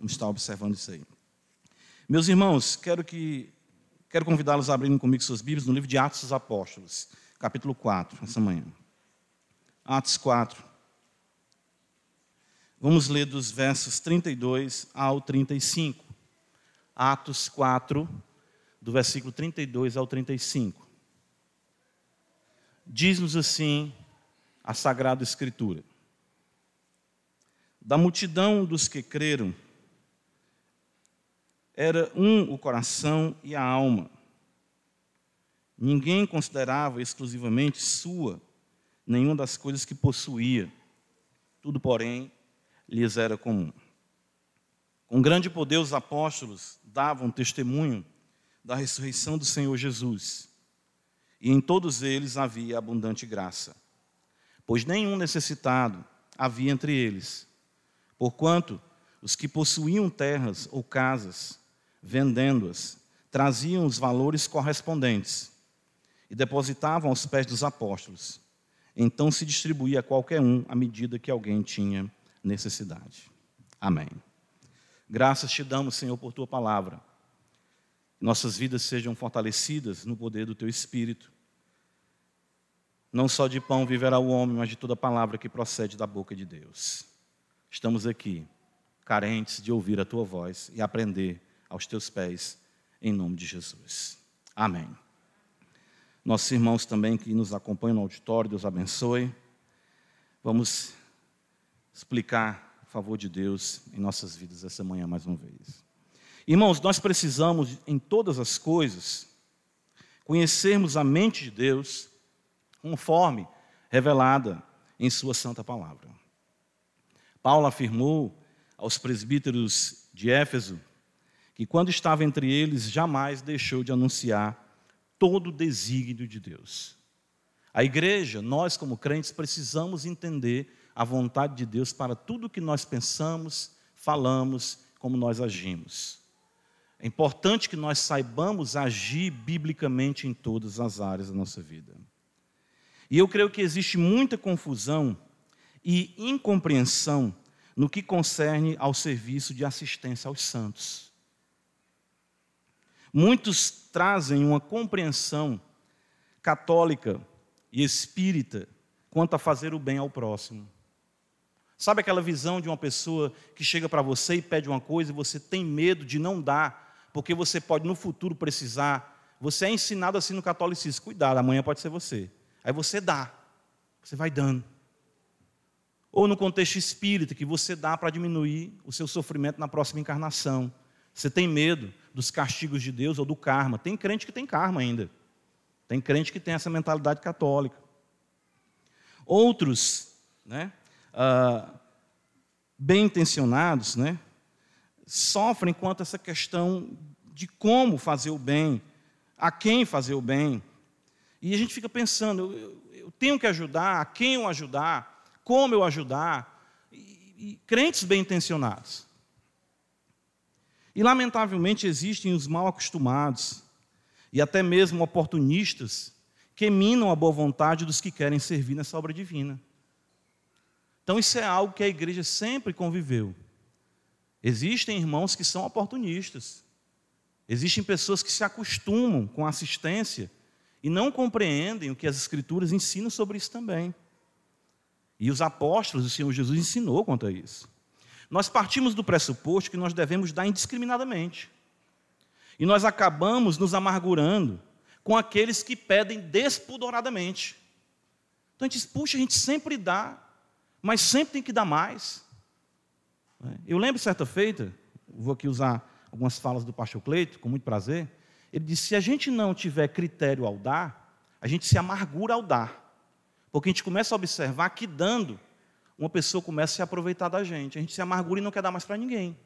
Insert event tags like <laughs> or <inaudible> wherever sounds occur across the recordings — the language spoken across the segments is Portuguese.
Vamos estar observando isso aí. Meus irmãos, quero que quero convidá-los a abrirem comigo suas Bíblias no livro de Atos dos Apóstolos, capítulo 4, essa manhã. Atos 4. Vamos ler dos versos 32 ao 35. Atos 4, do versículo 32 ao 35. Diz-nos assim a Sagrada Escritura: Da multidão dos que creram, era um o coração e a alma. Ninguém considerava exclusivamente sua nenhuma das coisas que possuía. Tudo, porém, lhes era comum. Com grande poder, os apóstolos davam testemunho da ressurreição do Senhor Jesus. E em todos eles havia abundante graça. Pois nenhum necessitado havia entre eles, porquanto os que possuíam terras ou casas, vendendo-as, traziam os valores correspondentes e depositavam aos pés dos apóstolos. Então se distribuía a qualquer um à medida que alguém tinha necessidade. Amém. Graças te damos, Senhor, por tua palavra. Nossas vidas sejam fortalecidas no poder do teu Espírito. Não só de pão viverá o homem, mas de toda palavra que procede da boca de Deus. Estamos aqui, carentes de ouvir a tua voz e aprender aos teus pés, em nome de Jesus. Amém. Nossos irmãos também que nos acompanham no auditório, Deus abençoe. Vamos explicar a favor de Deus em nossas vidas essa manhã mais uma vez. Irmãos, nós precisamos, em todas as coisas, conhecermos a mente de Deus conforme revelada em Sua Santa Palavra. Paulo afirmou aos presbíteros de Éfeso que, quando estava entre eles, jamais deixou de anunciar todo o desígnio de Deus. A igreja, nós como crentes, precisamos entender a vontade de Deus para tudo que nós pensamos, falamos, como nós agimos. É importante que nós saibamos agir biblicamente em todas as áreas da nossa vida. E eu creio que existe muita confusão e incompreensão no que concerne ao serviço de assistência aos santos. Muitos trazem uma compreensão católica e espírita quanto a fazer o bem ao próximo. Sabe aquela visão de uma pessoa que chega para você e pede uma coisa e você tem medo de não dar, porque você pode no futuro precisar. Você é ensinado assim no catolicismo: cuidado, amanhã pode ser você. Aí você dá, você vai dando. Ou no contexto espírita, que você dá para diminuir o seu sofrimento na próxima encarnação. Você tem medo dos castigos de Deus ou do karma. Tem crente que tem karma ainda. Tem crente que tem essa mentalidade católica. Outros, né, ah, bem intencionados, né, sofrem quanto a essa questão de como fazer o bem, a quem fazer o bem. E a gente fica pensando, eu, eu tenho que ajudar, a quem eu ajudar, como eu ajudar. E, e crentes bem intencionados. E, lamentavelmente, existem os mal acostumados e até mesmo oportunistas que minam a boa vontade dos que querem servir nessa obra divina. Então, isso é algo que a igreja sempre conviveu. Existem irmãos que são oportunistas. Existem pessoas que se acostumam com a assistência e não compreendem o que as Escrituras ensinam sobre isso também. E os apóstolos, o Senhor Jesus ensinou quanto a isso. Nós partimos do pressuposto que nós devemos dar indiscriminadamente. E nós acabamos nos amargurando com aqueles que pedem despudoradamente. Então a gente diz, puxa, a gente sempre dá, mas sempre tem que dar mais. Eu lembro certa feita, vou aqui usar algumas falas do pastor Cleito, com muito prazer. Ele disse: se a gente não tiver critério ao dar, a gente se amargura ao dar. Porque a gente começa a observar que dando, uma pessoa começa a se aproveitar da gente. A gente se amargura e não quer dar mais para ninguém.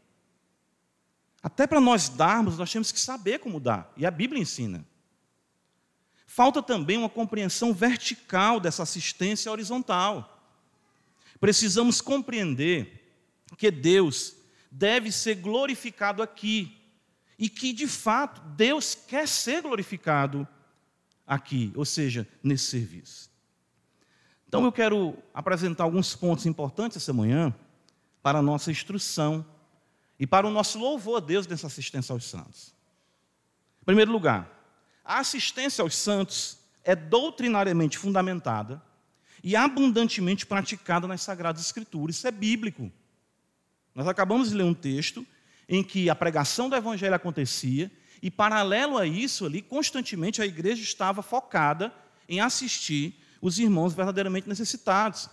Até para nós darmos, nós temos que saber como dar. E a Bíblia ensina. Falta também uma compreensão vertical dessa assistência horizontal. Precisamos compreender que Deus deve ser glorificado aqui e que, de fato, Deus quer ser glorificado aqui, ou seja, nesse serviço. Então, eu quero apresentar alguns pontos importantes essa manhã para a nossa instrução e para o nosso louvor a Deus nessa assistência aos santos. Em primeiro lugar, a assistência aos santos é doutrinariamente fundamentada e abundantemente praticada nas Sagradas Escrituras. Isso é bíblico. Nós acabamos de ler um texto em que a pregação do Evangelho acontecia e, paralelo a isso, ali, constantemente a igreja estava focada em assistir os irmãos verdadeiramente necessitados.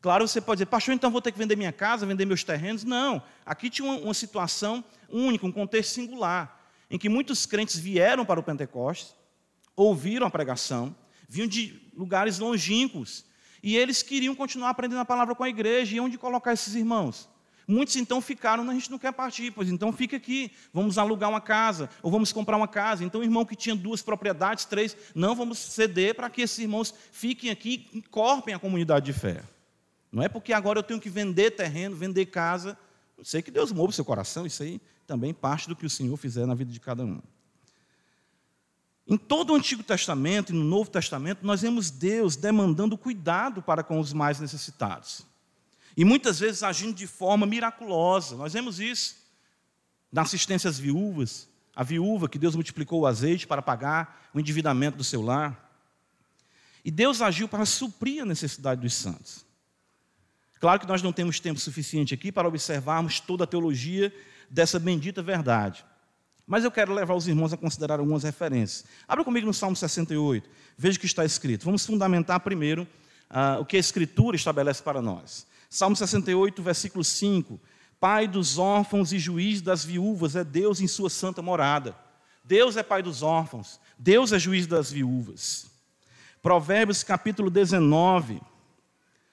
Claro, você pode dizer, pastor, então vou ter que vender minha casa, vender meus terrenos. Não, aqui tinha uma, situação única, um contexto singular, em que muitos crentes vieram para o Pentecostes, ouviram a pregação, vinham de lugares longínquos, e eles queriam continuar aprendendo a palavra com a igreja, e onde colocar esses irmãos? Muitos então ficaram, a gente não quer partir, pois então fica aqui, vamos alugar uma casa, ou vamos comprar uma casa. Então o irmão que tinha duas propriedades, três, não vamos ceder para que esses irmãos fiquem aqui e a comunidade de fé. Não é porque agora eu tenho que vender terreno, vender casa. Não sei que Deus move seu coração, isso aí também parte do que o Senhor fizer na vida de cada um. Em todo o Antigo Testamento e no Novo Testamento, nós vemos Deus demandando cuidado para com os mais necessitados. E muitas vezes agindo de forma miraculosa. Nós vemos isso na assistência às viúvas, a viúva que Deus multiplicou o azeite para pagar o endividamento do seu lar. E Deus agiu para suprir a necessidade dos santos. Claro que nós não temos tempo suficiente aqui para observarmos toda a teologia dessa bendita verdade. Mas eu quero levar os irmãos a considerar algumas referências. Abra comigo no Salmo 68, veja o que está escrito. Vamos fundamentar primeiro uh, o que a Escritura estabelece para nós. Salmo 68, versículo 5. Pai dos órfãos e juiz das viúvas é Deus em sua santa morada. Deus é pai dos órfãos, Deus é juiz das viúvas. Provérbios capítulo 19,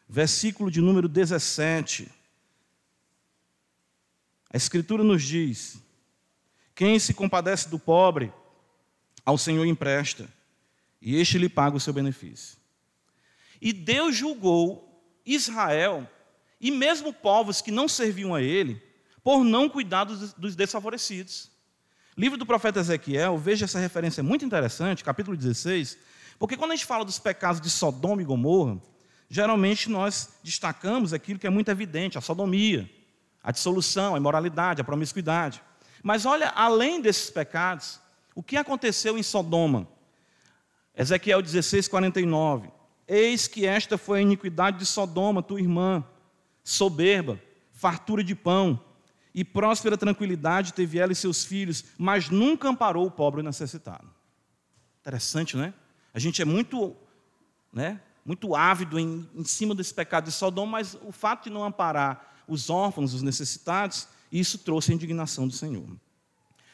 versículo de número 17. A Escritura nos diz: Quem se compadece do pobre, ao Senhor empresta, e este lhe paga o seu benefício. E Deus julgou Israel e mesmo povos que não serviam a ele, por não cuidar dos, desfavorecidos. Livro do profeta Ezequiel, veja essa referência muito interessante, capítulo 16, porque quando a gente fala dos pecados de Sodoma e Gomorra, geralmente nós destacamos aquilo que é muito evidente, a sodomia, a dissolução, a imoralidade, a promiscuidade. Mas olha, além desses pecados, o que aconteceu em Sodoma? Ezequiel 16, 49. Eis que esta foi a iniquidade de Sodoma, tua irmã, soberba, fartura de pão e próspera tranquilidade teve ela e seus filhos, mas nunca amparou o pobre e necessitado. Interessante, né? A gente é muito, né, muito ávido em, em cima desse pecado de Sodoma, mas o fato de não amparar os órfãos, os necessitados, isso trouxe a indignação do Senhor.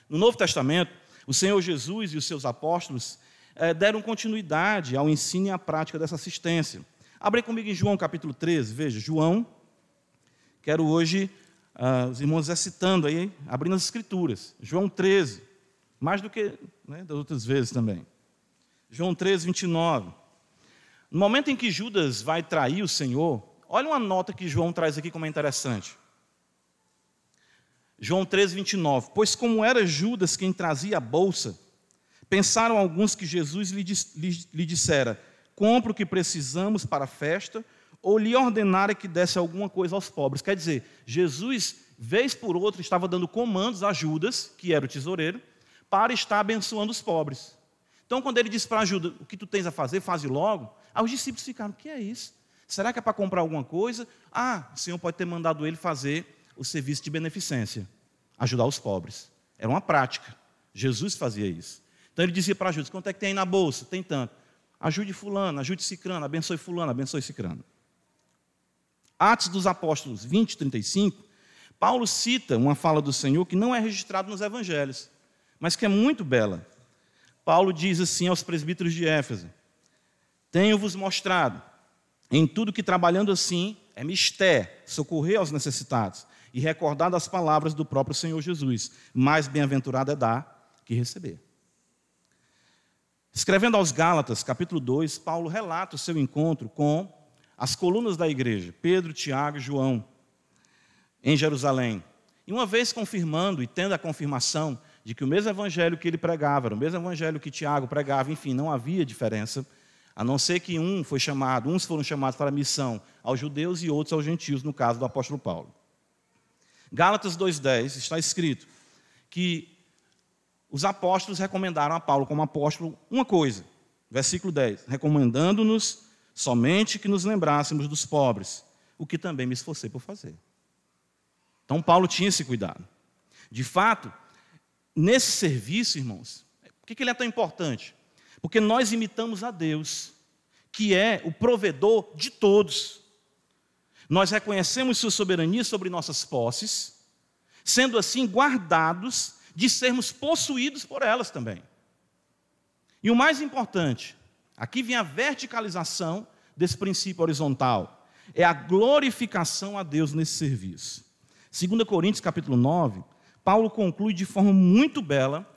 No Novo Testamento, o Senhor Jesus e os seus apóstolos eh, deram continuidade ao ensino e à prática dessa assistência. Abre comigo em João capítulo 13, veja, João Quero hoje, uh, os irmãos recitando aí, abrindo as escrituras. João 13, mais do que né, das outras vezes também. João 13, 29. No momento em que Judas vai trair o Senhor, olha uma nota que João traz aqui como é interessante. João 13, 29. Pois como era Judas quem trazia a bolsa, pensaram alguns que Jesus lhe, lhe, lhe dissera: compra o que precisamos para a festa ou lhe ordenara que desse alguma coisa aos pobres. Quer dizer, Jesus, vez por outra, estava dando comandos a Judas, que era o tesoureiro, para estar abençoando os pobres. Então, quando ele disse para Judas, o que tu tens a fazer, faze logo, aí os discípulos ficaram, o que é isso? Será que é para comprar alguma coisa? Ah, o Senhor pode ter mandado ele fazer o serviço de beneficência, ajudar os pobres. Era uma prática. Jesus fazia isso. Então ele dizia para Judas, quanto é que tem aí na bolsa? Tem tanto. Ajude fulano, ajude cicrano, abençoe fulano, abençoe cicrano. Atos dos Apóstolos 20, 35, Paulo cita uma fala do Senhor que não é registrada nos evangelhos, mas que é muito bela. Paulo diz assim aos presbíteros de Éfeso: Tenho-vos mostrado em tudo que trabalhando assim é mistério, socorrer aos necessitados e recordar das palavras do próprio Senhor Jesus. Mais bem-aventurado é dar que receber. Escrevendo aos Gálatas, capítulo 2, Paulo relata o seu encontro com as colunas da igreja, Pedro, Tiago e João, em Jerusalém. E uma vez confirmando e tendo a confirmação de que o mesmo evangelho que ele pregava era o mesmo evangelho que Tiago pregava, enfim, não havia diferença, a não ser que um foi chamado, uns foram chamados para a missão aos judeus e outros aos gentios, no caso do apóstolo Paulo. Gálatas 2,10 está escrito que os apóstolos recomendaram a Paulo como apóstolo uma coisa, versículo 10, recomendando-nos somente que nos lembrássemos dos pobres, o que também me esforcei por fazer. Então, Paulo tinha esse cuidado. De fato, nesse serviço, irmãos, por que ele é tão importante? Porque nós imitamos a Deus, que é o provedor de todos. Nós reconhecemos sua soberania sobre nossas posses, sendo assim guardados de sermos possuídos por elas também. E o mais importante, aqui vem a verticalização desse princípio horizontal, é a glorificação a Deus nesse serviço. 2 Coríntios capítulo 9, Paulo conclui de forma muito bela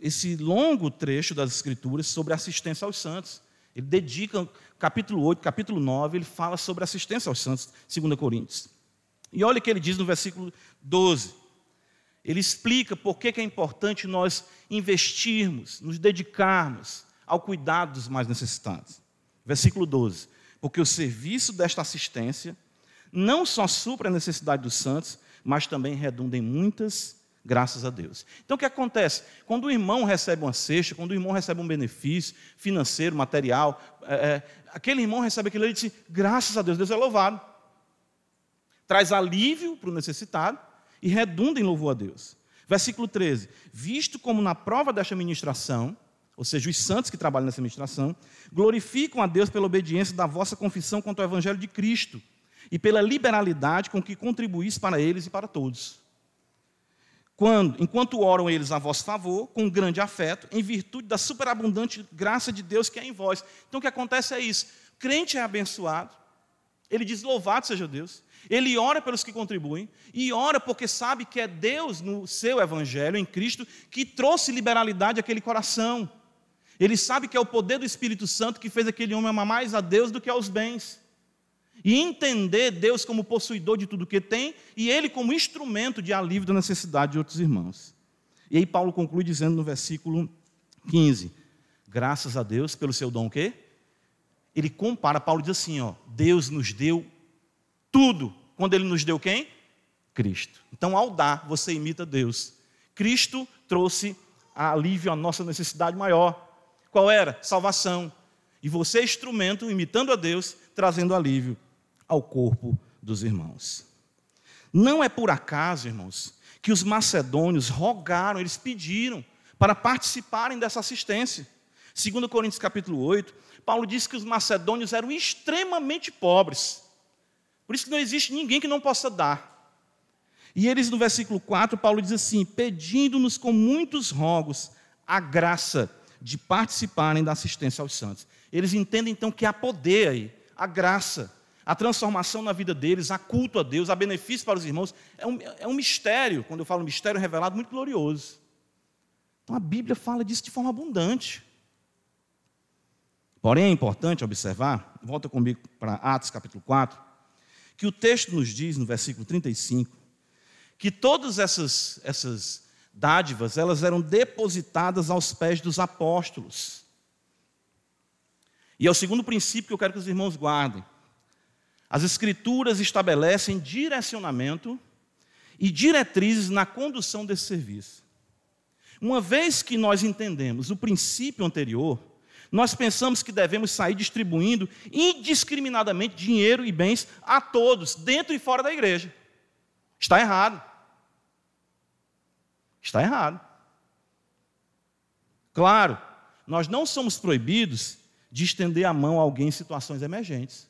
esse longo trecho das Escrituras sobre assistência aos santos. Ele dedica capítulo 8, capítulo 9, ele fala sobre assistência aos santos, 2 Coríntios. E olha o que ele diz no versículo 12. Ele explica por que é importante nós investirmos, nos dedicarmos ao cuidado dos mais necessitados. Versículo 12. Porque o serviço desta assistência não só supra a necessidade dos santos, mas também redunda em muitas graças a Deus. Então o que acontece? Quando o irmão recebe uma cesta, quando o irmão recebe um benefício financeiro, material, é, é, aquele irmão recebe aquilo e diz: graças a Deus, Deus é louvado. Traz alívio para o necessitado e redunda em louvor a Deus. Versículo 13: Visto como na prova desta ministração, ou seja, os santos que trabalham nessa ministração, glorificam a Deus pela obediência da vossa confissão quanto ao Evangelho de Cristo e pela liberalidade com que contribuís para eles e para todos. Quando, enquanto oram eles a vosso favor, com grande afeto, em virtude da superabundante graça de Deus que é em vós. Então o que acontece é isso: o crente é abençoado, ele diz louvado seja Deus, ele ora pelos que contribuem, e ora porque sabe que é Deus, no seu evangelho, em Cristo, que trouxe liberalidade àquele coração. Ele sabe que é o poder do Espírito Santo que fez aquele homem amar mais a Deus do que aos bens e entender Deus como possuidor de tudo que tem e ele como instrumento de alívio da necessidade de outros irmãos. E aí Paulo conclui dizendo no versículo 15: Graças a Deus pelo seu dom o quê? Ele compara, Paulo diz assim, ó, Deus nos deu tudo. Quando ele nos deu quem? Cristo. Então, ao dar, você imita Deus. Cristo trouxe alívio à nossa necessidade maior. Qual era? Salvação. E você é instrumento, imitando a Deus, trazendo alívio ao corpo dos irmãos. Não é por acaso, irmãos, que os macedônios rogaram, eles pediram para participarem dessa assistência. Segundo Coríntios capítulo 8, Paulo diz que os macedônios eram extremamente pobres. Por isso que não existe ninguém que não possa dar. E eles, no versículo 4, Paulo diz assim: pedindo-nos com muitos rogos a graça de participarem da assistência aos santos. Eles entendem então que há poder aí, a graça a transformação na vida deles, a culto a Deus, a benefício para os irmãos. É um, é um mistério, quando eu falo mistério revelado, muito glorioso. Então a Bíblia fala disso de forma abundante. Porém, é importante observar, volta comigo para Atos capítulo 4, que o texto nos diz, no versículo 35, que todas essas, essas dádivas, elas eram depositadas aos pés dos apóstolos. E é o segundo princípio que eu quero que os irmãos guardem. As Escrituras estabelecem direcionamento e diretrizes na condução desse serviço. Uma vez que nós entendemos o princípio anterior, nós pensamos que devemos sair distribuindo indiscriminadamente dinheiro e bens a todos, dentro e fora da igreja. Está errado. Está errado. Claro, nós não somos proibidos de estender a mão a alguém em situações emergentes.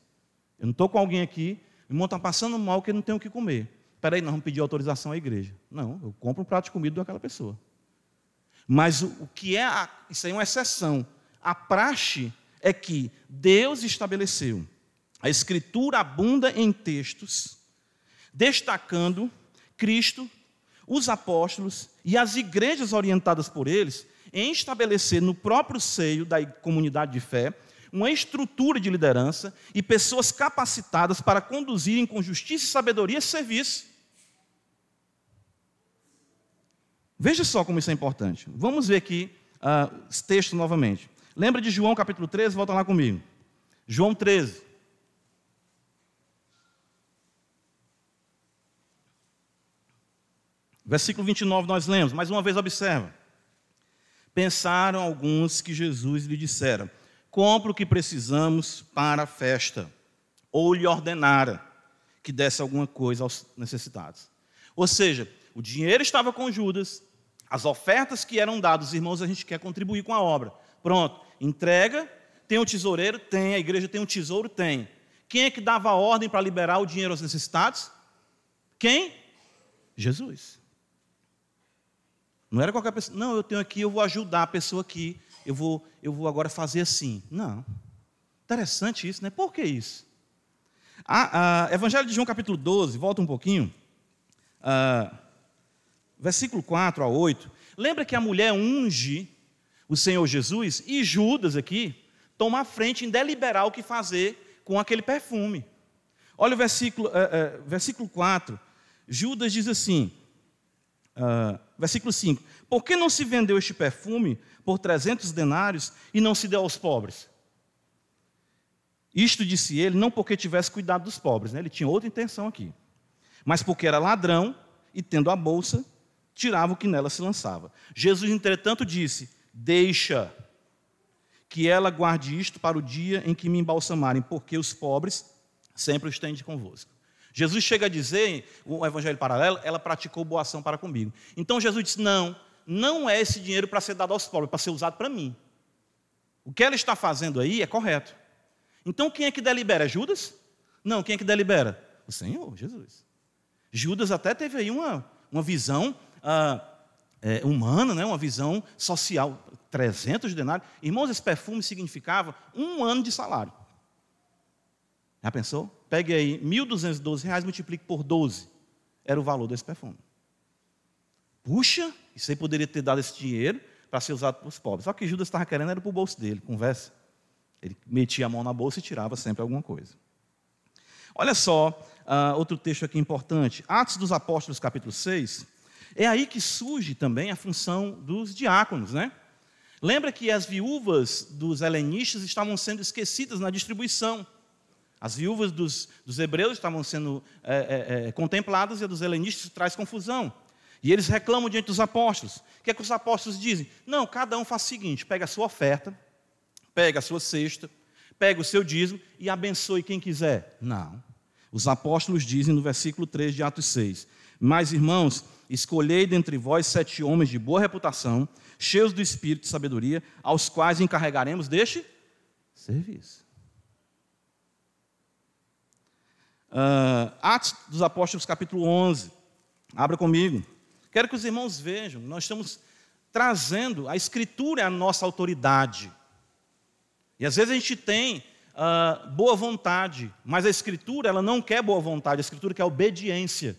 Eu não estou com alguém aqui, o irmão está passando mal que não tem o que comer. Espera aí, nós vamos pedir autorização à igreja. Não, eu compro um prato de comida daquela pessoa. Mas o, o que é, a, isso aí é uma exceção. A praxe é que Deus estabeleceu. A Escritura abunda em textos, destacando Cristo, os apóstolos e as igrejas orientadas por eles em estabelecer no próprio seio da comunidade de fé uma estrutura de liderança e pessoas capacitadas para conduzirem com justiça e sabedoria esse serviço. Veja só como isso é importante. Vamos ver aqui uh, esse texto novamente. Lembra de João capítulo 13? Volta lá comigo. João 13. Versículo 29 nós lemos, mais uma vez observa. Pensaram alguns que Jesus lhe dissera: Compre o que precisamos para a festa, ou lhe ordenara que desse alguma coisa aos necessitados. Ou seja, o dinheiro estava com Judas, as ofertas que eram dadas, irmãos, a gente quer contribuir com a obra. Pronto, entrega, tem o tesoureiro? Tem, a igreja tem um tesouro? Tem. Quem é que dava a ordem para liberar o dinheiro aos necessitados? Quem? Jesus. Não era qualquer pessoa. Não, eu tenho aqui, eu vou ajudar a pessoa aqui. Eu vou, eu vou agora fazer assim. Não. Interessante isso, né? Por que isso? Evangelho de João, capítulo 12, volta um pouquinho. A, versículo 4 a 8. Lembra que a mulher unge o Senhor Jesus e Judas aqui toma a frente em deliberar o que fazer com aquele perfume. Olha o versículo, é, é, versículo 4. Judas diz assim, uh, versículo 5: Por que não se vendeu este perfume por 300 denários e não se deu aos pobres? Isto disse ele, não porque tivesse cuidado dos pobres, né? ele tinha outra intenção aqui, mas porque era ladrão e, tendo a bolsa, tirava o que nela se lançava. Jesus, entretanto, disse: Deixa que ela guarde isto para o dia em que me embalsamarem, porque os pobres sempre os têm convosco. Jesus chega a dizer, o evangelho paralelo, ela praticou boa ação para comigo. Então Jesus disse: não, não é esse dinheiro para ser dado aos pobres, para ser usado para mim. O que ela está fazendo aí é correto. Então quem é que delibera? É Judas? Não, quem é que delibera? O Senhor, Jesus. Judas até teve aí uma, uma visão ah, é, humana, né? uma visão social. 300 denários. Irmãos, esse perfume significava um ano de salário. Já pensou? Pegue aí 1.212 reais, multiplique por 12. Era o valor desse perfume. Puxa, isso aí poderia ter dado esse dinheiro para ser usado para os pobres. Só que Judas estava querendo era para o bolso dele, conversa. Ele metia a mão na bolsa e tirava sempre alguma coisa. Olha só, uh, outro texto aqui importante. Atos dos Apóstolos, capítulo 6. É aí que surge também a função dos diáconos, né? Lembra que as viúvas dos helenistas estavam sendo esquecidas na distribuição. As viúvas dos, dos hebreus estavam sendo é, é, é, contempladas e a dos helenistas traz confusão. E eles reclamam diante dos apóstolos. O que é que os apóstolos dizem? Não, cada um faz o seguinte: pega a sua oferta, pega a sua cesta, pega o seu dízimo e abençoe quem quiser. Não. Os apóstolos dizem no versículo 3 de Atos 6: Mas, irmãos, escolhei dentre vós sete homens de boa reputação, cheios do espírito de sabedoria, aos quais encarregaremos deste serviço. Uh, Atos dos Apóstolos, capítulo 11. Abra comigo. Quero que os irmãos vejam, nós estamos trazendo, a Escritura é a nossa autoridade. E às vezes a gente tem uh, boa vontade, mas a Escritura ela não quer boa vontade, a Escritura quer obediência.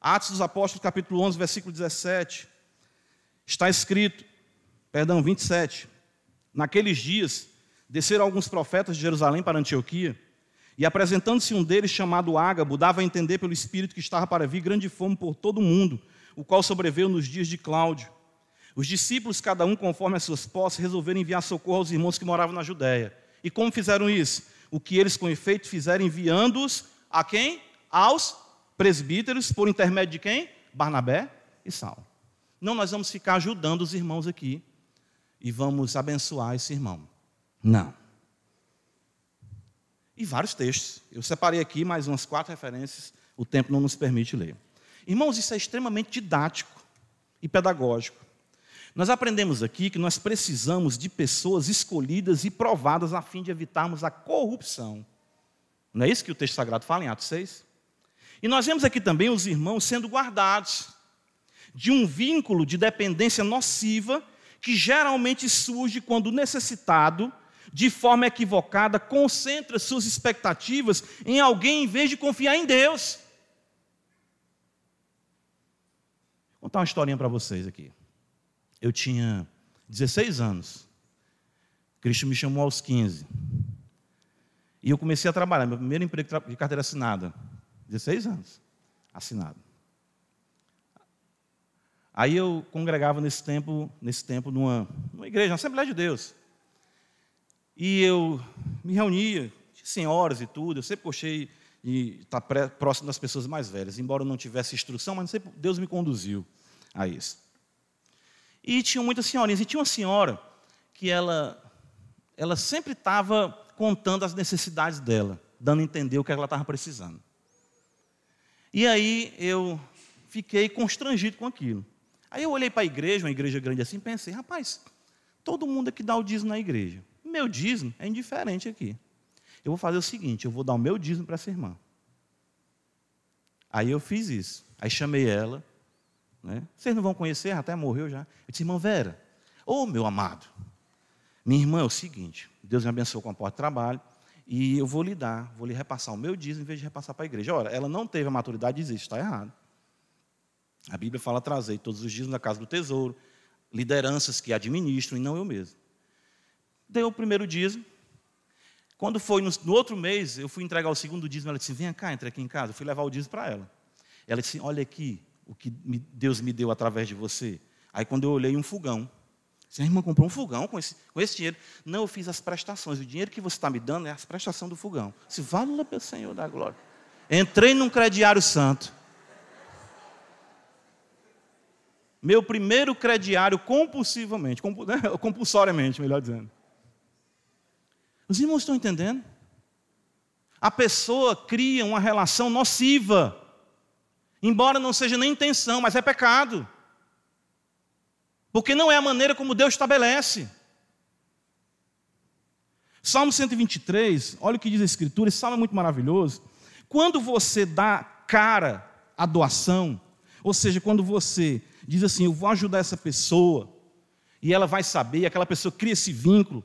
Atos dos Apóstolos, capítulo 11, versículo 17. Está escrito, perdão, 27. Naqueles dias, desceram alguns profetas de Jerusalém para Antioquia e apresentando-se um deles, chamado Ágabo, dava a entender pelo Espírito que estava para vir grande fome por todo o mundo, o qual sobreveio nos dias de Cláudio. Os discípulos, cada um conforme as suas posses, resolveram enviar socorro aos irmãos que moravam na Judéia. E como fizeram isso? O que eles com efeito fizeram enviando-os a quem? Aos presbíteros, por intermédio de quem? Barnabé e Saulo. Não, nós vamos ficar ajudando os irmãos aqui e vamos abençoar esse irmão. Não e vários textos. Eu separei aqui mais umas quatro referências, o tempo não nos permite ler. Irmãos, isso é extremamente didático e pedagógico. Nós aprendemos aqui que nós precisamos de pessoas escolhidas e provadas a fim de evitarmos a corrupção. Não é isso que o texto sagrado fala em Atos 6? E nós vemos aqui também os irmãos sendo guardados de um vínculo de dependência nociva que geralmente surge quando o necessitado de forma equivocada, concentra suas expectativas em alguém em vez de confiar em Deus. Vou contar uma historinha para vocês aqui. Eu tinha 16 anos. Cristo me chamou aos 15. E eu comecei a trabalhar, meu primeiro emprego de carteira assinada. 16 anos, assinado. Aí eu congregava nesse tempo, nesse tempo numa, numa igreja, uma Assembleia de Deus. E eu me reunia, senhoras e tudo, eu sempre gostei e estar próximo das pessoas mais velhas. Embora eu não tivesse instrução, mas Deus me conduziu a isso. E tinha muitas senhorinhas. E tinha uma senhora que ela, ela sempre estava contando as necessidades dela, dando a entender o que ela estava precisando. E aí eu fiquei constrangido com aquilo. Aí eu olhei para a igreja, uma igreja grande assim, e pensei, rapaz, todo mundo aqui dá o dízimo na igreja. Meu dízimo é indiferente aqui. Eu vou fazer o seguinte, eu vou dar o meu dízimo para essa irmã. Aí eu fiz isso. Aí chamei ela. Né? Vocês não vão conhecer, até morreu já. Eu disse, irmã Vera, ô oh, meu amado, minha irmã é o seguinte, Deus me abençoou com a porta de trabalho, e eu vou lhe dar, vou lhe repassar o meu dízimo em vez de repassar para a igreja. Ora, ela não teve a maturidade de dizer, está errado. A Bíblia fala trazer todos os dízimos da casa do tesouro, lideranças que administram e não eu mesmo. Deu o primeiro dízimo. Quando foi no, no, outro mês, eu fui entregar o segundo dízimo, ela disse: Vem cá, entre aqui em casa. Eu fui levar o dízimo para ela. Ela disse: Olha aqui o que Deus me deu através de você. Aí, quando eu olhei, um fogão. Você, irmã, comprou um fogão com esse, com esse dinheiro? Não, eu fiz as prestações. O dinheiro que você está me dando é a prestação do fogão. Se vale pelo Senhor da glória. Entrei num crediário santo. Meu primeiro crediário compulsivamente, <laughs> né, compulsoriamente, melhor dizendo. Os irmãos estão entendendo? A pessoa cria uma relação nociva, embora não seja nem intenção, mas é pecado. Porque não é a maneira como Deus estabelece. Salmo 123, olha o que diz a Escritura, esse salmo é muito maravilhoso. Quando você dá cara à doação, ou seja, quando você diz assim: Eu vou ajudar essa pessoa, e ela vai saber, aquela pessoa cria esse vínculo.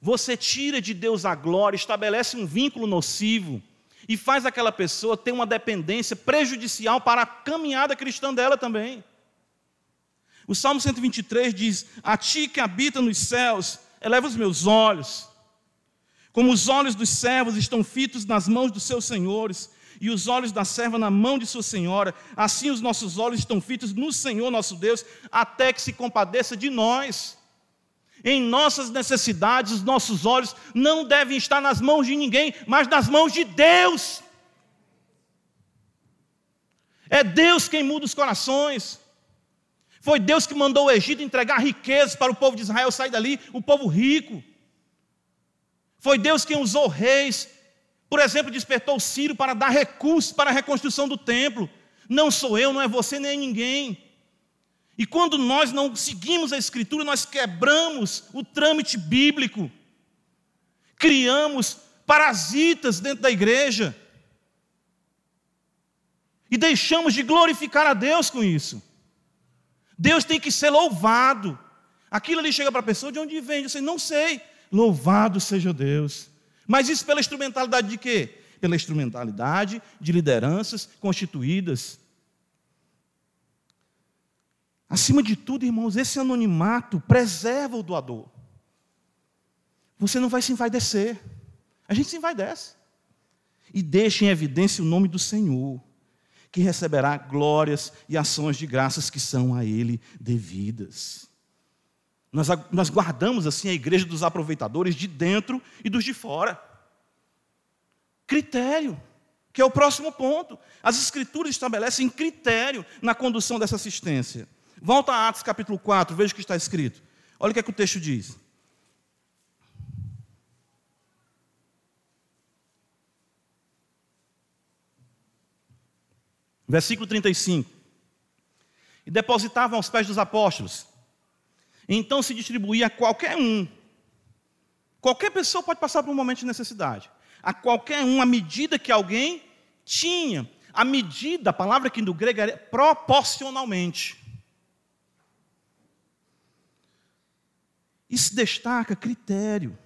Você tira de Deus a glória, estabelece um vínculo nocivo e faz aquela pessoa ter uma dependência prejudicial para a caminhada cristã dela também. O Salmo 123 diz: A ti que habita nos céus, eleva os meus olhos, como os olhos dos servos estão fitos nas mãos dos seus senhores, e os olhos da serva na mão de sua senhora, assim os nossos olhos estão fitos no Senhor nosso Deus, até que se compadeça de nós. Em nossas necessidades, os nossos olhos não devem estar nas mãos de ninguém, mas nas mãos de Deus. É Deus quem muda os corações. Foi Deus que mandou o Egito entregar riquezas para o povo de Israel sair dali, o povo rico. Foi Deus quem usou reis por exemplo, despertou Ciro para dar recursos para a reconstrução do templo. Não sou eu, não é você, nem é ninguém. E quando nós não seguimos a Escritura, nós quebramos o trâmite bíblico, criamos parasitas dentro da igreja e deixamos de glorificar a Deus com isso. Deus tem que ser louvado. Aquilo ali chega para a pessoa, de onde vem? Eu sei, não sei. Louvado seja Deus. Mas isso pela instrumentalidade de quê? Pela instrumentalidade de lideranças constituídas. Acima de tudo, irmãos, esse anonimato preserva o doador. Você não vai se envaidecer. A gente se envaidece. E deixa em evidência o nome do Senhor, que receberá glórias e ações de graças que são a Ele devidas. Nós, nós guardamos assim a igreja dos aproveitadores de dentro e dos de fora. Critério, que é o próximo ponto. As Escrituras estabelecem critério na condução dessa assistência. Volta a Atos capítulo 4, veja o que está escrito. Olha o que, é que o texto diz. Versículo 35. E depositavam aos pés dos apóstolos então se distribuía a qualquer um. Qualquer pessoa pode passar por um momento de necessidade. A qualquer um, à medida que alguém tinha. A medida, a palavra aqui no grego é proporcionalmente. Isso destaca critério.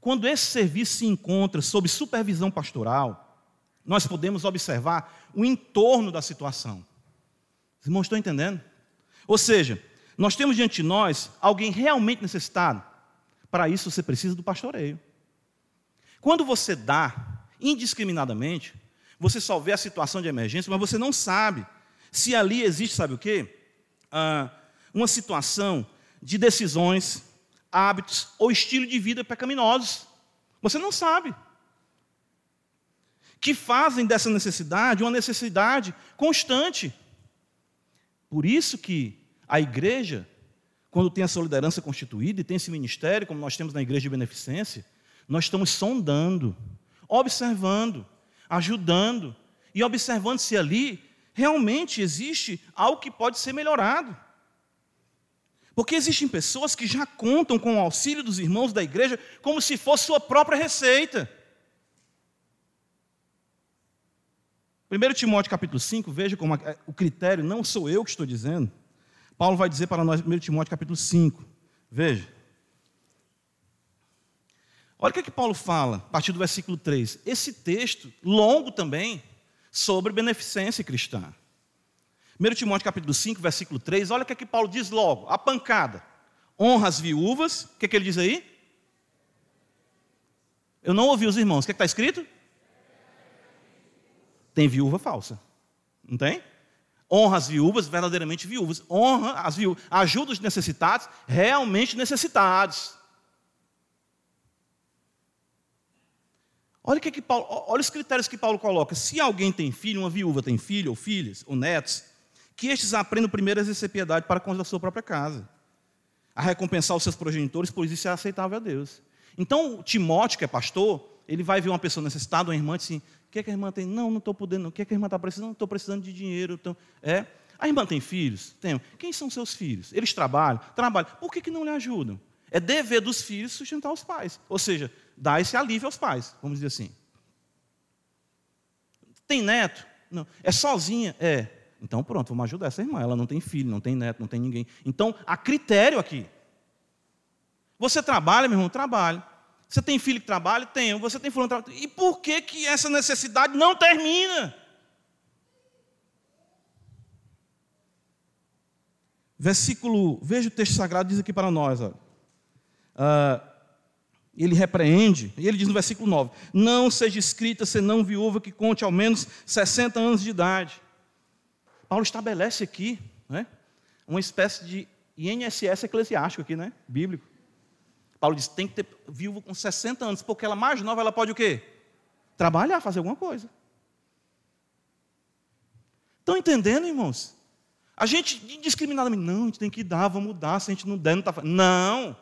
Quando esse serviço se encontra sob supervisão pastoral, nós podemos observar o entorno da situação. Os irmãos estão entendendo? Ou seja, nós temos diante de nós alguém realmente necessitado. Para isso você precisa do pastoreio. Quando você dá indiscriminadamente, você só vê a situação de emergência, mas você não sabe se ali existe, sabe o quê? Ah, uma situação de decisões, hábitos ou estilo de vida pecaminosos. Você não sabe. que fazem dessa necessidade uma necessidade constante. Por isso que a igreja, quando tem a sua liderança constituída e tem esse ministério, como nós temos na igreja de beneficência, nós estamos sondando, observando, ajudando e observando se ali realmente existe algo que pode ser melhorado. Porque existem pessoas que já contam com o auxílio dos irmãos da igreja como se fosse sua própria receita. 1 Timóteo capítulo 5, veja como o critério não sou eu que estou dizendo. Paulo vai dizer para nós, 1 Timóteo capítulo 5, veja. Olha o que, é que Paulo fala, a partir do versículo 3. Esse texto, longo também, sobre beneficência cristã. 1 Timóteo capítulo 5, versículo 3, olha o que, é que Paulo diz logo, a pancada. Honra as viúvas, o que, é que ele diz aí? Eu não ouvi os irmãos, o que é está escrito? Tem viúva falsa, não tem? Honra as viúvas, verdadeiramente viúvas. Honra as viúvas, ajuda os necessitados, realmente necessitados. Olha, que, é que Paulo, olha os critérios que Paulo coloca. Se alguém tem filho, uma viúva tem filho, ou filhas, ou netos, que estes aprendam primeiro a exercer piedade para com a sua própria casa, a recompensar os seus progenitores, pois isso é aceitável a Deus. Então, Timóteo, que é pastor, ele vai ver uma pessoa necessitada, uma irmã, assim, o que, é que a irmã tem? Não, não estou podendo. O que, é que a irmã está precisando? Não estou precisando de dinheiro. Então, é. A irmã tem filhos? Tem. Quem são seus filhos? Eles trabalham? Trabalham. Por que, que não lhe ajudam? É dever dos filhos sustentar os pais. Ou seja, dar esse alívio aos pais, vamos dizer assim. Tem neto? Não. É sozinha? É. Então pronto, vamos ajudar essa irmã. Ela não tem filho, não tem neto, não tem ninguém. Então há critério aqui. Você trabalha, meu irmão? Trabalho. Você tem filho que trabalha? Tenho. Você tem fulano que trabalha? E por que, que essa necessidade não termina? Versículo, veja o texto sagrado, diz aqui para nós. Ó. Uh, ele repreende, e ele diz no versículo 9: Não seja escrita senão viúva que conte ao menos 60 anos de idade Paulo estabelece aqui né, uma espécie de INSS eclesiástico aqui, né, bíblico. Paulo diz, tem que ter viúvo com 60 anos, porque ela mais nova, ela pode o quê? Trabalhar, fazer alguma coisa. Estão entendendo, irmãos? A gente indiscriminadamente, não, a gente tem que dar, vamos dar, se a gente não der, não está fazendo. Não!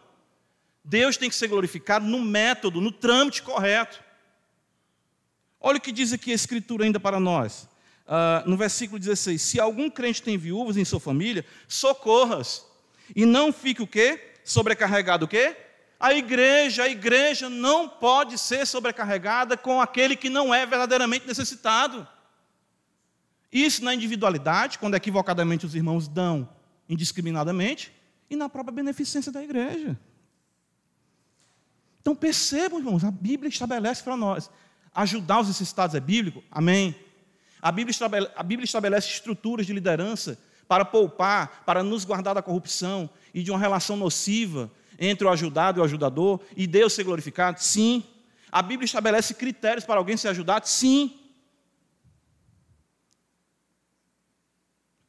Deus tem que ser glorificado no método, no trâmite correto. Olha o que diz aqui a Escritura ainda para nós uh, no versículo 16: Se algum crente tem viúvas em sua família, socorras. E não fique o quê? Sobrecarregado o quê? A igreja, a igreja não pode ser sobrecarregada com aquele que não é verdadeiramente necessitado. Isso na individualidade, quando equivocadamente os irmãos dão indiscriminadamente, e na própria beneficência da igreja. Então percebam, irmãos, a Bíblia estabelece para nós. Ajudar os necessitados é bíblico? Amém. A Bíblia, estabelece, a Bíblia estabelece estruturas de liderança para poupar, para nos guardar da corrupção e de uma relação nociva entre o ajudado e o ajudador, e Deus ser glorificado? Sim. A Bíblia estabelece critérios para alguém ser ajudado? Sim.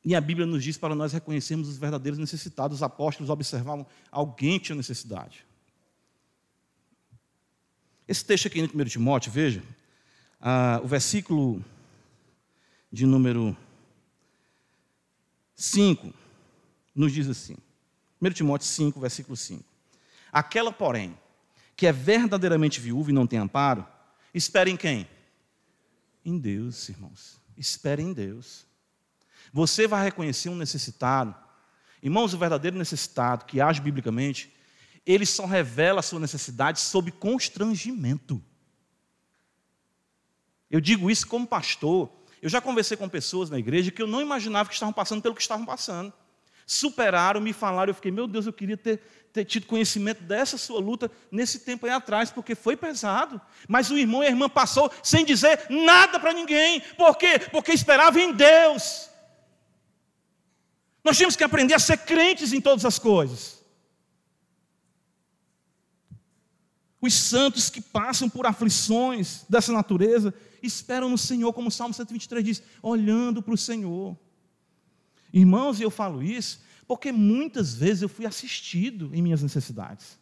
E a Bíblia nos diz para nós reconhecermos os verdadeiros necessitados. Os apóstolos observavam alguém tinha necessidade. Esse texto aqui no 1 Timóteo, veja, ah, o versículo de número 5, nos diz assim, 1 Timóteo 5, versículo 5. Aquela, porém, que é verdadeiramente viúva e não tem amparo, espere em quem? Em Deus, irmãos. Espere em Deus. Você vai reconhecer um necessitado. Irmãos, o verdadeiro necessitado que age biblicamente, ele só revela a sua necessidade sob constrangimento. Eu digo isso como pastor, eu já conversei com pessoas na igreja que eu não imaginava que estavam passando pelo que estavam passando. Superaram, me falaram, eu fiquei, meu Deus, eu queria ter, ter tido conhecimento dessa sua luta nesse tempo aí atrás, porque foi pesado. Mas o irmão e a irmã passou sem dizer nada para ninguém. Por quê? Porque esperava em Deus. Nós temos que aprender a ser crentes em todas as coisas. Os santos que passam por aflições dessa natureza, esperam no Senhor, como o Salmo 123 diz, olhando para o Senhor. Irmãos, e eu falo isso porque muitas vezes eu fui assistido em minhas necessidades.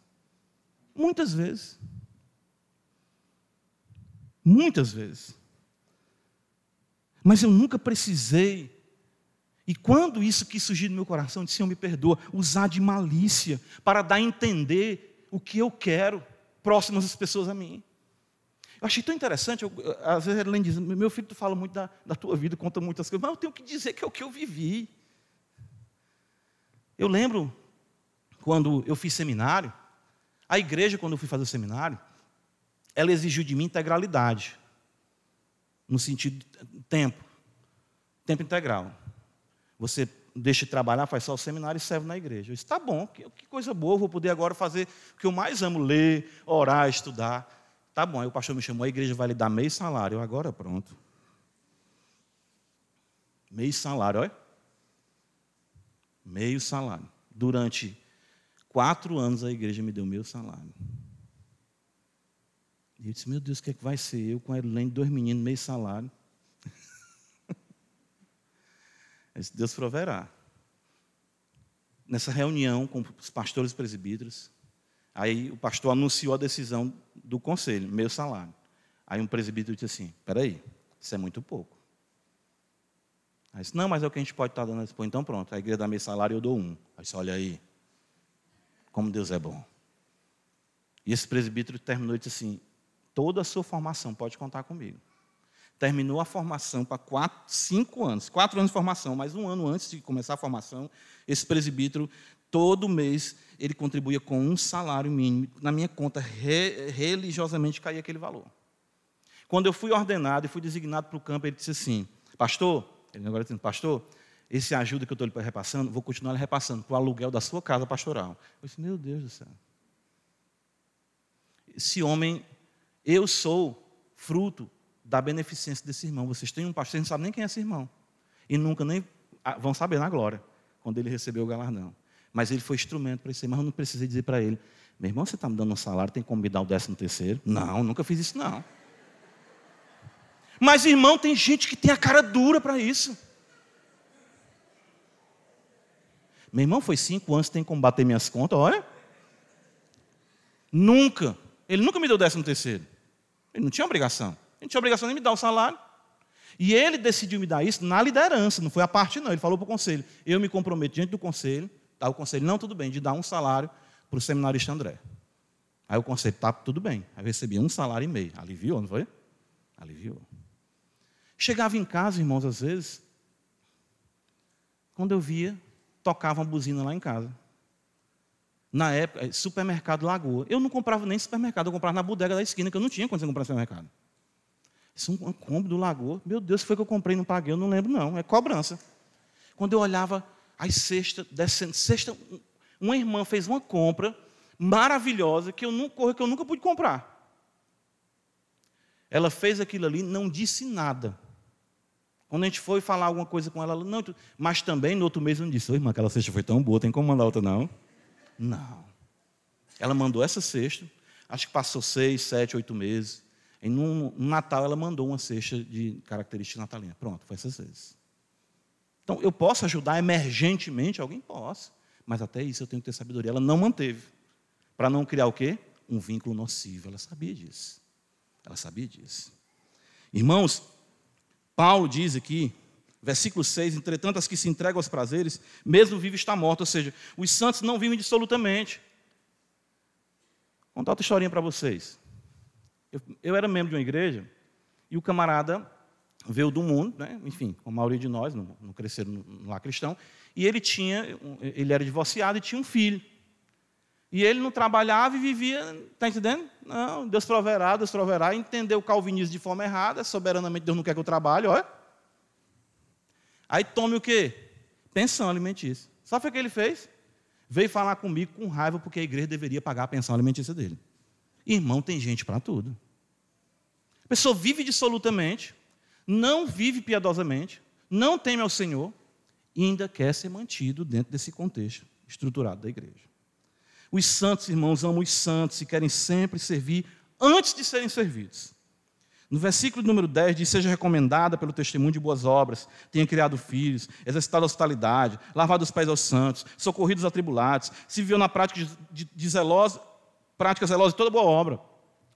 Muitas vezes. Muitas vezes. Mas eu nunca precisei. E quando isso quis surgir no meu coração, eu disse: Senhor, me perdoa, usar de malícia para dar a entender o que eu quero próximas das pessoas a mim. Eu achei tão interessante, eu, às vezes a Helene diz, meu filho, tu fala muito da, da tua vida, conta muitas coisas, mas eu tenho que dizer que é o que eu vivi. Eu lembro, quando eu fiz seminário, a igreja, quando eu fui fazer o seminário, ela exigiu de mim integralidade, no sentido tempo, tempo integral. Você deixa de trabalhar, faz só o seminário e serve na igreja. Eu disse, tá bom, que, que coisa boa, vou poder agora fazer o que eu mais amo, ler, orar, estudar. Tá bom, aí o pastor me chamou, a igreja vai lhe dar meio salário. Agora pronto. Meio salário, olha. Meio salário. Durante quatro anos a igreja me deu meio salário. E eu disse, meu Deus, o que é que vai ser eu com a Helene, dois meninos, meio salário? Disse, Deus proverá. Nessa reunião com os pastores presbíteros, Aí o pastor anunciou a decisão do conselho, meu salário. Aí um presbítero disse assim: peraí, isso é muito pouco. Aí disse, não, mas é o que a gente pode estar dando. Disse, então pronto, a igreja dá meio salário eu dou um. Aí disse, olha aí, como Deus é bom. E esse presbítero terminou e disse assim: toda a sua formação pode contar comigo. Terminou a formação para quatro, cinco anos, quatro anos de formação, mas um ano antes de começar a formação, esse presbítero Todo mês ele contribuía com um salário mínimo. Na minha conta, re, religiosamente caía aquele valor. Quando eu fui ordenado e fui designado para o campo, ele disse assim: Pastor, ele agora dizendo, Pastor, esse ajuda que eu estou lhe repassando, vou continuar lhe repassando para o aluguel da sua casa pastoral. Eu disse: Meu Deus do céu. Esse homem, eu sou fruto da beneficência desse irmão. Vocês têm um pastor, vocês não sabem nem quem é esse irmão. E nunca nem ah, vão saber na glória, quando ele recebeu o galardão. Mas ele foi instrumento para isso. Mas eu não precisei dizer para ele: meu irmão, você está me dando um salário, tem como me dar o décimo terceiro? Não, nunca fiz isso, não. Mas, irmão, tem gente que tem a cara dura para isso. Meu irmão foi cinco anos, tem como bater minhas contas, olha. Nunca. Ele nunca me deu décimo terceiro. Ele não tinha obrigação. Ele não tinha obrigação nem me dar o salário. E ele decidiu me dar isso na liderança, não foi a parte, não. Ele falou para o conselho: eu me comprometo diante do conselho Aí o conselho, não, tudo bem, de dar um salário para o seminarista André. Aí o conselho, tá, tudo bem. Aí eu recebi um salário e meio. Aliviou, não foi? Aliviou. Chegava em casa, irmãos, às vezes, quando eu via, tocava uma buzina lá em casa. Na época, eh, supermercado Lagoa. Eu não comprava nem supermercado, eu comprava na bodega da esquina, que eu não tinha quando você comprar supermercado. Isso é um combo do Lagoa. Meu Deus, foi que eu comprei não paguei, eu não lembro, não. É cobrança. Quando eu olhava as cestas, descendo, cesta, uma irmã fez uma compra maravilhosa que eu, nunca, que eu nunca pude comprar. Ela fez aquilo ali, não disse nada. Quando a gente foi falar alguma coisa com ela, ela não, mas também no outro mês não disse, irmã, aquela cesta foi tão boa, tem como mandar outra não? Não. Ela mandou essa cesta, acho que passou seis, sete, oito meses. E no, no Natal ela mandou uma cesta de característica natalina. Pronto, foi essas vezes. Então, eu posso ajudar emergentemente? Alguém possa. Mas até isso eu tenho que ter sabedoria. Ela não manteve. Para não criar o quê? Um vínculo nocivo. Ela sabia disso. Ela sabia disso. Irmãos, Paulo diz aqui, versículo 6, entretanto, as que se entregam aos prazeres, mesmo vivo está morto. Ou seja, os santos não vivem dissolutamente. Vou contar outra historinha para vocês. Eu, eu era membro de uma igreja e o camarada veio do mundo, né? enfim, a maioria de nós não, não cresceram no lar cristão, e ele tinha, ele era divorciado e tinha um filho. E ele não trabalhava e vivia, está entendendo? Não, Deus proverá, Deus proverá, entendeu o calvinismo de forma errada, soberanamente Deus não quer que eu trabalhe, olha. Aí tome o quê? Pensão alimentícia. Sabe o que ele fez? Veio falar comigo com raiva porque a igreja deveria pagar a pensão alimentícia dele. Irmão, tem gente para tudo. A pessoa vive dissolutamente, não vive piedosamente, não teme ao Senhor e ainda quer ser mantido dentro desse contexto estruturado da igreja. Os santos, irmãos, amam os santos e querem sempre servir antes de serem servidos. No versículo número 10 diz: Seja recomendada pelo testemunho de boas obras, tenha criado filhos, exercitado a hospitalidade, lavado os pés aos santos, socorrido os atribulados, se viveu na prática de, de, de zelosa, prática zelosa de toda boa obra.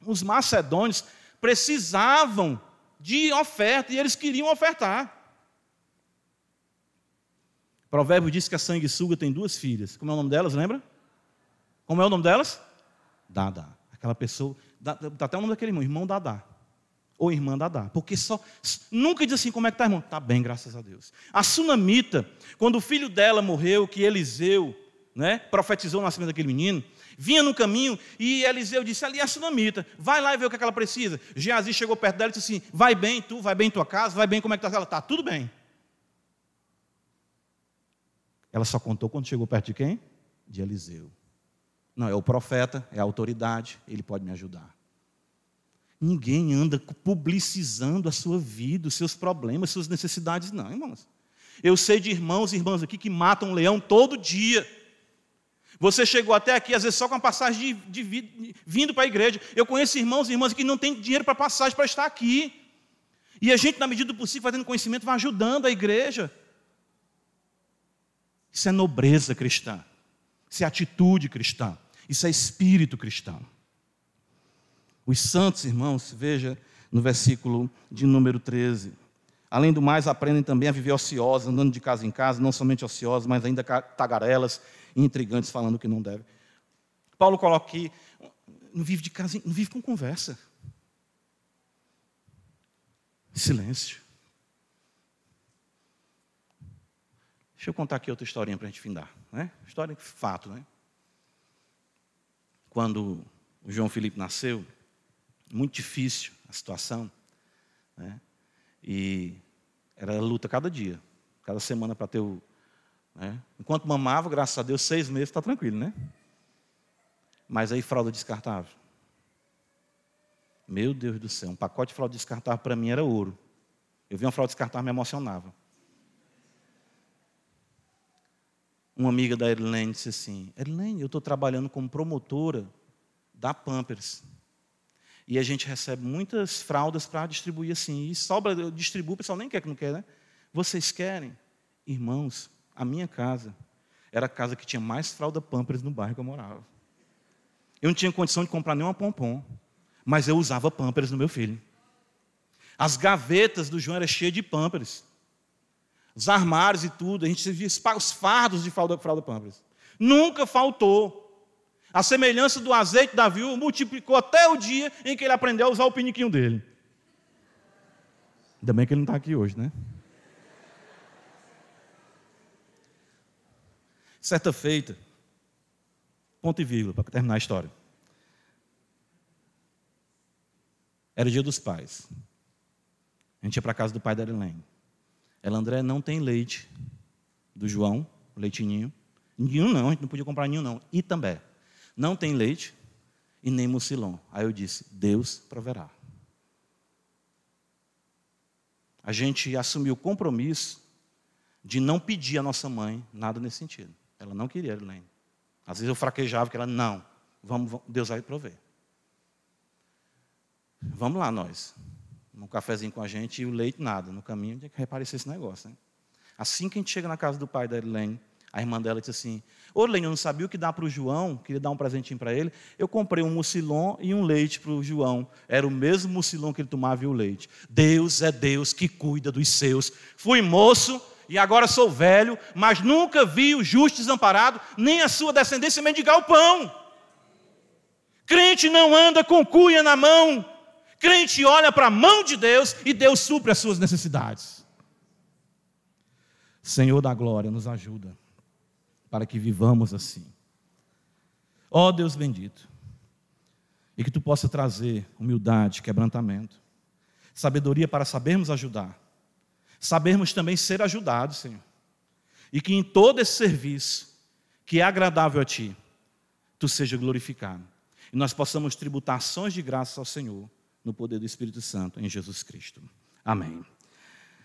Os macedônios precisavam de oferta, e eles queriam ofertar. O provérbio diz que a sanguessuga tem duas filhas. Como é o nome delas, lembra? Como é o nome delas? Dada. Aquela pessoa, dá, até o nome daquele irmão, irmão Dadá. Ou irmã Dadá. Porque só, nunca diz assim, como é que está, irmão? Está bem, graças a Deus. A sunamita, quando o filho dela morreu, que Eliseu né, profetizou o nascimento daquele menino, vinha no caminho e Eliseu disse: Ali é a sunamita, vai lá e vê o que, é que ela precisa. Geazi chegou perto dela e disse assim: Vai bem tu, vai bem tua casa, vai bem como é que está ela? Está tudo bem. Ela só contou quando chegou perto de quem? De Eliseu. Não, é o profeta, é a autoridade, ele pode me ajudar. Ninguém anda publicizando a sua vida, os seus problemas, suas necessidades, não, irmãos. Eu sei de irmãos e irmãs aqui que matam um leão todo dia. Você chegou até aqui, às vezes, só com a passagem de, de vindo para a igreja. Eu conheço irmãos e irmãs que não têm dinheiro para passagem para estar aqui. E a gente, na medida do possível, fazendo conhecimento, vai ajudando a igreja. Isso é nobreza cristã. Isso é atitude cristã. Isso é espírito cristão. Os santos, irmãos, veja no versículo de número 13. Além do mais, aprendem também a viver ociosos, andando de casa em casa, não somente ociosos, mas ainda tagarelas intrigantes, falando que não deve. Paulo coloca aqui, não vive de casa, não vive com conversa. Silêncio. Deixa eu contar aqui outra historinha para a gente findar. Né? História de fato, né? Quando o João Felipe nasceu, muito difícil a situação, né? E era luta cada dia, cada semana para ter o. Né? Enquanto mamava, graças a Deus, seis meses está tranquilo, né? Mas aí fralda descartável. Meu Deus do céu, um pacote de fralda descartável para mim era ouro. Eu vi uma fralda descartável me emocionava. uma amiga da Erlene disse assim: Erlene, eu estou trabalhando como promotora da Pampers. E a gente recebe muitas fraldas para distribuir assim. E sobra, eu distribuo, o pessoal nem quer que não quer, né? Vocês querem? Irmãos, a minha casa era a casa que tinha mais fralda Pampers no bairro que eu morava. Eu não tinha condição de comprar nenhuma pompom, mas eu usava Pampers no meu filho. As gavetas do João eram cheias de Pampers os armários e tudo, a gente via os fardos de fralda, fralda pampers. Nunca faltou. A semelhança do azeite da viúva multiplicou até o dia em que ele aprendeu a usar o piniquinho dele. Ainda bem que ele não está aqui hoje, né? Certa feita, ponto e vírgula, para terminar a história. Era o dia dos pais. A gente ia para a casa do pai da Helene. Ela, André, não tem leite do João, leitinho. Nenhum não, a gente não podia comprar nenhum não. E também, não tem leite e nem mucilon. Aí eu disse, Deus proverá. A gente assumiu o compromisso de não pedir à nossa mãe nada nesse sentido. Ela não queria, Helene. Às vezes eu fraquejava, que ela, não, vamos, Deus vai prover. Vamos lá, nós um cafezinho com a gente e o leite nada. No caminho tinha que reparecer esse negócio. Né? Assim que a gente chega na casa do pai da Helene, a irmã dela disse assim: Ô Helene, eu não sabia o que dar para o João, queria dar um presentinho para ele. Eu comprei um mucilon e um leite para o João. Era o mesmo mucilon que ele tomava e o leite. Deus é Deus que cuida dos seus. Fui moço e agora sou velho, mas nunca vi o justo desamparado, nem a sua descendência mendigar o pão. Crente não anda com cuia na mão, Crente olha para a mão de Deus e Deus supre as suas necessidades. Senhor da glória, nos ajuda para que vivamos assim. Ó oh, Deus bendito, e que tu possa trazer humildade, quebrantamento, sabedoria para sabermos ajudar, sabermos também ser ajudados, Senhor, e que em todo esse serviço que é agradável a Ti, Tu seja glorificado, e nós possamos tributar ações de graça ao Senhor no poder do Espírito Santo, em Jesus Cristo. Amém.